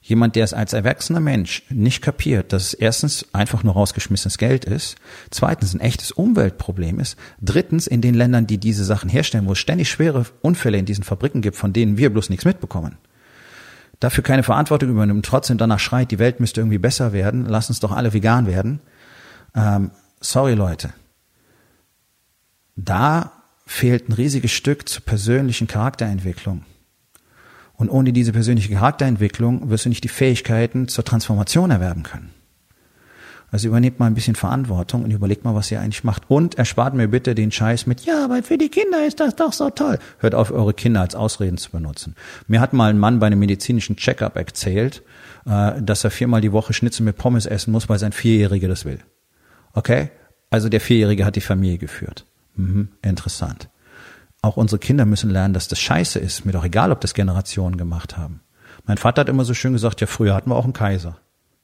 Jemand, der es als erwachsener Mensch nicht kapiert, dass es erstens einfach nur rausgeschmissenes Geld ist, zweitens ein echtes Umweltproblem ist, drittens in den Ländern, die diese Sachen herstellen, wo es ständig schwere Unfälle in diesen Fabriken gibt, von denen wir bloß nichts mitbekommen, dafür keine Verantwortung übernimmt, trotzdem danach schreit, die Welt müsste irgendwie besser werden, lass uns doch alle vegan werden. Ähm, sorry Leute, da fehlt ein riesiges Stück zur persönlichen Charakterentwicklung. Und ohne diese persönliche Charakterentwicklung wirst du nicht die Fähigkeiten zur Transformation erwerben können. Also übernehmt mal ein bisschen Verantwortung und überlegt mal, was ihr eigentlich macht. Und erspart mir bitte den Scheiß mit, ja, aber für die Kinder ist das doch so toll. Hört auf, eure Kinder als Ausreden zu benutzen. Mir hat mal ein Mann bei einem medizinischen Checkup erzählt, äh, dass er viermal die Woche Schnitzel mit Pommes essen muss, weil sein Vierjähriger das will. Okay? Also der Vierjährige hat die Familie geführt. Mhm, interessant. Auch unsere Kinder müssen lernen, dass das scheiße ist. Mir doch egal, ob das Generationen gemacht haben. Mein Vater hat immer so schön gesagt, ja, früher hatten wir auch einen Kaiser.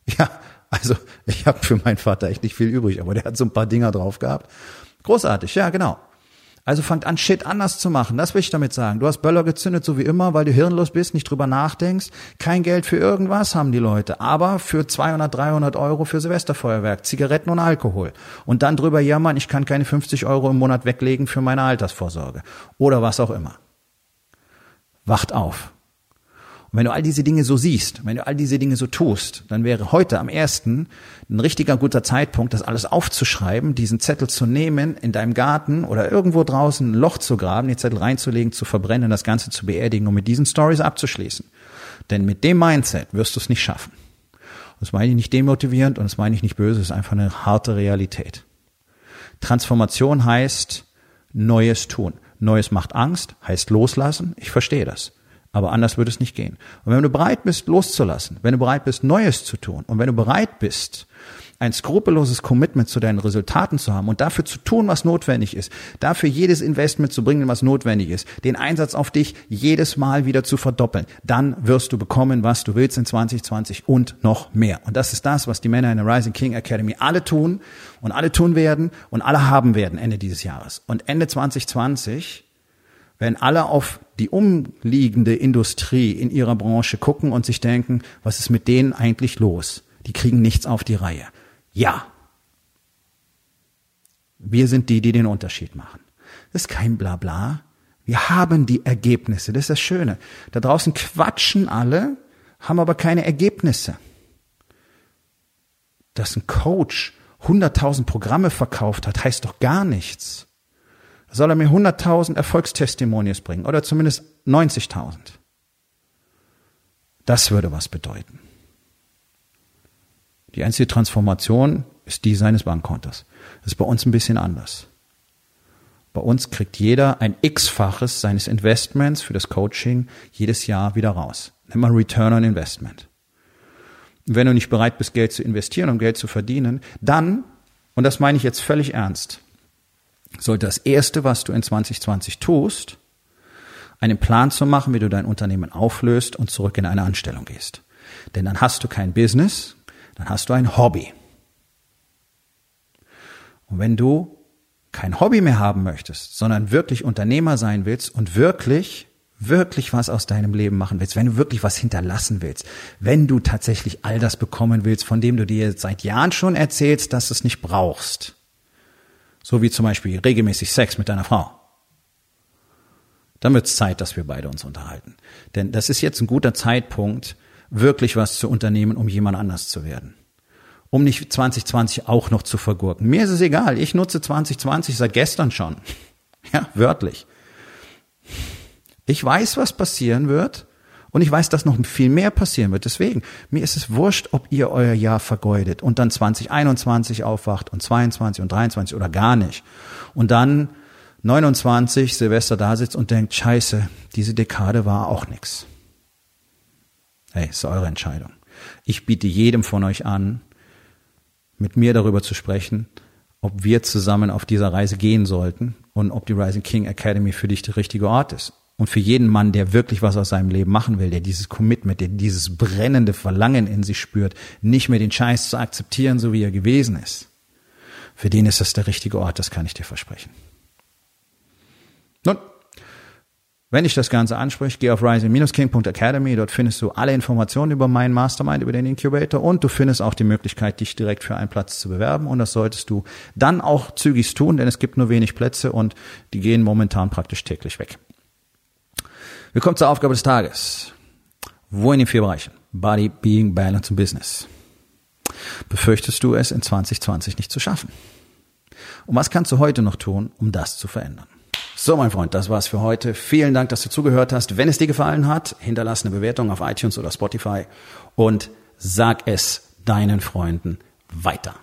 Ja, also ich habe für meinen Vater echt nicht viel übrig, aber der hat so ein paar Dinger drauf gehabt. Großartig, ja, genau. Also fangt an, Shit anders zu machen. Das will ich damit sagen. Du hast Böller gezündet, so wie immer, weil du hirnlos bist, nicht drüber nachdenkst. Kein Geld für irgendwas haben die Leute, aber für 200, 300 Euro für Silvesterfeuerwerk, Zigaretten und Alkohol. Und dann drüber jammern, ich kann keine 50 Euro im Monat weglegen für meine Altersvorsorge. Oder was auch immer. Wacht auf. Und wenn du all diese Dinge so siehst, wenn du all diese Dinge so tust, dann wäre heute am ersten ein richtiger guter Zeitpunkt, das alles aufzuschreiben, diesen Zettel zu nehmen, in deinem Garten oder irgendwo draußen ein Loch zu graben, die Zettel reinzulegen, zu verbrennen, das Ganze zu beerdigen und mit diesen Stories abzuschließen. Denn mit dem Mindset wirst du es nicht schaffen. Das meine ich nicht demotivierend und das meine ich nicht böse, es ist einfach eine harte Realität. Transformation heißt Neues tun. Neues macht Angst, heißt loslassen. Ich verstehe das. Aber anders würde es nicht gehen. Und wenn du bereit bist, loszulassen, wenn du bereit bist, Neues zu tun und wenn du bereit bist, ein skrupelloses Commitment zu deinen Resultaten zu haben und dafür zu tun, was notwendig ist, dafür jedes Investment zu bringen, was notwendig ist, den Einsatz auf dich jedes Mal wieder zu verdoppeln, dann wirst du bekommen, was du willst in 2020 und noch mehr. Und das ist das, was die Männer in der Rising King Academy alle tun und alle tun werden und alle haben werden Ende dieses Jahres. Und Ende 2020 wenn alle auf die umliegende Industrie in ihrer Branche gucken und sich denken, was ist mit denen eigentlich los? Die kriegen nichts auf die Reihe. Ja. Wir sind die, die den Unterschied machen. Das ist kein Blabla. Wir haben die Ergebnisse. Das ist das Schöne. Da draußen quatschen alle, haben aber keine Ergebnisse. Dass ein Coach 100.000 Programme verkauft hat, heißt doch gar nichts soll er mir 100.000 Erfolgstestimonials bringen oder zumindest 90.000. Das würde was bedeuten. Die einzige Transformation ist die seines Bankkontos. Das ist bei uns ein bisschen anders. Bei uns kriegt jeder ein X-faches seines Investments für das Coaching jedes Jahr wieder raus. Nennt man Return on Investment. Wenn du nicht bereit bist, Geld zu investieren, um Geld zu verdienen, dann und das meine ich jetzt völlig ernst, sollte das Erste, was du in 2020 tust, einen Plan zu machen, wie du dein Unternehmen auflöst und zurück in eine Anstellung gehst. Denn dann hast du kein Business, dann hast du ein Hobby. Und wenn du kein Hobby mehr haben möchtest, sondern wirklich Unternehmer sein willst und wirklich, wirklich was aus deinem Leben machen willst, wenn du wirklich was hinterlassen willst, wenn du tatsächlich all das bekommen willst, von dem du dir seit Jahren schon erzählst, dass du es nicht brauchst, so wie zum Beispiel regelmäßig Sex mit deiner Frau, dann wird es Zeit, dass wir beide uns unterhalten. Denn das ist jetzt ein guter Zeitpunkt, wirklich was zu unternehmen, um jemand anders zu werden um nicht 2020 auch noch zu vergurken. Mir ist es egal, ich nutze 2020 seit gestern schon. Ja, wörtlich. Ich weiß, was passieren wird und ich weiß, dass noch viel mehr passieren wird. Deswegen, mir ist es wurscht, ob ihr euer Jahr vergeudet und dann 2021 aufwacht und 22 und 23 oder gar nicht. Und dann 29 Silvester da sitzt und denkt, scheiße, diese Dekade war auch nix. Hey, ist eure Entscheidung. Ich biete jedem von euch an, mit mir darüber zu sprechen, ob wir zusammen auf dieser Reise gehen sollten und ob die Rising King Academy für dich der richtige Ort ist. Und für jeden Mann, der wirklich was aus seinem Leben machen will, der dieses Commitment, der dieses brennende Verlangen in sich spürt, nicht mehr den Scheiß zu akzeptieren, so wie er gewesen ist. Für den ist das der richtige Ort, das kann ich dir versprechen. Nun, wenn dich das Ganze anspricht, geh auf rising-king.academy. Dort findest du alle Informationen über meinen Mastermind, über den Incubator und du findest auch die Möglichkeit, dich direkt für einen Platz zu bewerben. Und das solltest du dann auch zügig tun, denn es gibt nur wenig Plätze und die gehen momentan praktisch täglich weg. Wir kommen zur Aufgabe des Tages. Wo in den vier Bereichen? Body, Being, Balance und Business. Befürchtest du es in 2020 nicht zu schaffen? Und was kannst du heute noch tun, um das zu verändern? So, mein Freund, das war's für heute. Vielen Dank, dass du zugehört hast. Wenn es dir gefallen hat, hinterlass eine Bewertung auf iTunes oder Spotify und sag es deinen Freunden weiter.